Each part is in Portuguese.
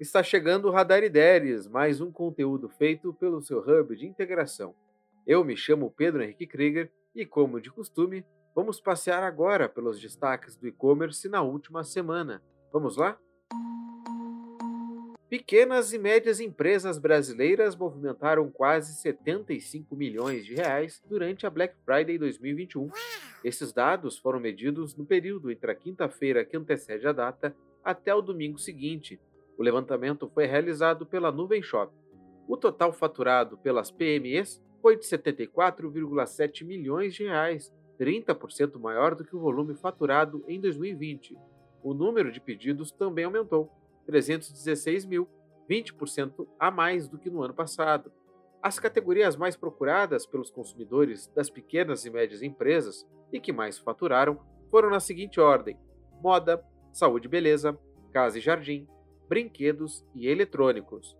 Está chegando o Radar Ideias, mais um conteúdo feito pelo seu hub de integração. Eu me chamo Pedro Henrique Krieger e, como de costume, vamos passear agora pelos destaques do e-commerce na última semana. Vamos lá? Pequenas e médias empresas brasileiras movimentaram quase 75 milhões de reais durante a Black Friday 2021. Esses dados foram medidos no período entre a quinta-feira que antecede a data até o domingo seguinte. O levantamento foi realizado pela Nuvem Shop. O total faturado pelas PMEs foi de 74,7 milhões de reais, 30% maior do que o volume faturado em 2020. O número de pedidos também aumentou, 316 mil, 20% a mais do que no ano passado. As categorias mais procuradas pelos consumidores das pequenas e médias empresas e que mais faturaram foram na seguinte ordem: moda, saúde e beleza, casa e jardim, brinquedos e eletrônicos.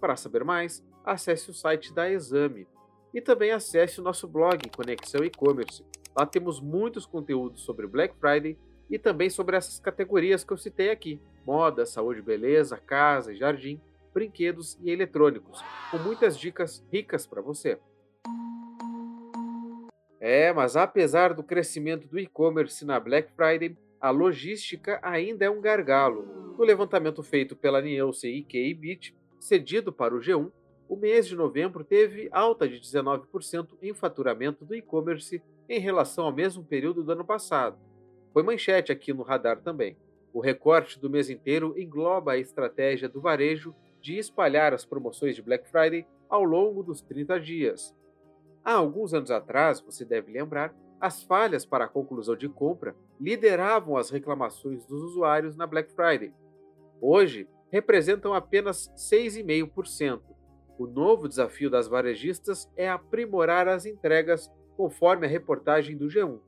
Para saber mais, acesse o site da Exame e também acesse o nosso blog Conexão E-Commerce. Lá temos muitos conteúdos sobre Black Friday e também sobre essas categorias que eu citei aqui: moda, saúde, beleza, casa e jardim, brinquedos e eletrônicos, com muitas dicas ricas para você. É, mas apesar do crescimento do e-commerce na Black Friday, a logística ainda é um gargalo. No levantamento feito pela Nielsen e KBIT, cedido para o G1, o mês de novembro teve alta de 19% em faturamento do e-commerce em relação ao mesmo período do ano passado. Foi manchete aqui no radar também. O recorte do mês inteiro engloba a estratégia do varejo de espalhar as promoções de Black Friday ao longo dos 30 dias. Há alguns anos atrás, você deve lembrar, as falhas para a conclusão de compra lideravam as reclamações dos usuários na Black Friday. Hoje, representam apenas 6,5%. O novo desafio das varejistas é aprimorar as entregas, conforme a reportagem do G1.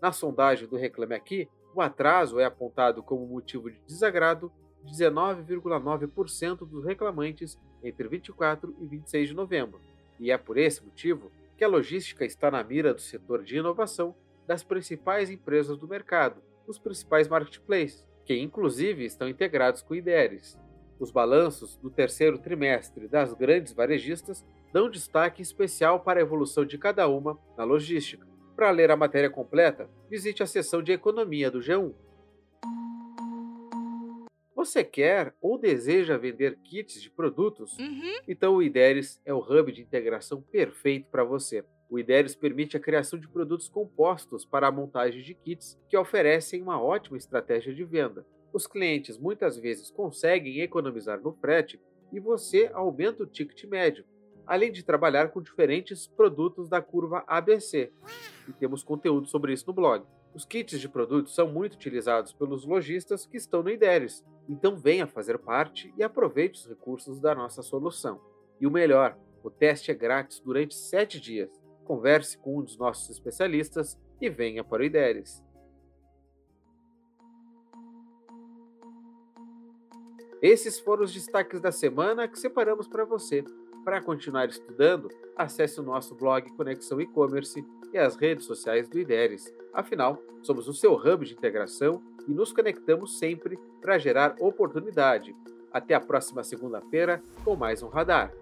Na sondagem do Reclame Aqui, o atraso é apontado como motivo de desagrado de 19,9% dos reclamantes entre 24 e 26 de novembro, e é por esse motivo que a logística está na mira do setor de inovação das principais empresas do mercado, os principais marketplaces, que inclusive estão integrados com IDERES. Os balanços do terceiro trimestre das grandes varejistas dão destaque especial para a evolução de cada uma na logística. Para ler a matéria completa, visite a seção de economia do G1. Você quer ou deseja vender kits de produtos? Uhum. Então o IDERES é o hub de integração perfeito para você. O IDERES permite a criação de produtos compostos para a montagem de kits que oferecem uma ótima estratégia de venda. Os clientes muitas vezes conseguem economizar no frete e você aumenta o ticket médio, além de trabalhar com diferentes produtos da curva ABC. E temos conteúdo sobre isso no blog. Os kits de produtos são muito utilizados pelos lojistas que estão no IDERES, então venha fazer parte e aproveite os recursos da nossa solução. E o melhor, o teste é grátis durante 7 dias. Converse com um dos nossos especialistas e venha para o IDERES. Esses foram os destaques da semana que separamos para você. Para continuar estudando, acesse o nosso blog Conexão E-Commerce e as redes sociais do IDERES. Afinal, somos o seu hub de integração e nos conectamos sempre para gerar oportunidade. Até a próxima segunda-feira com mais um Radar.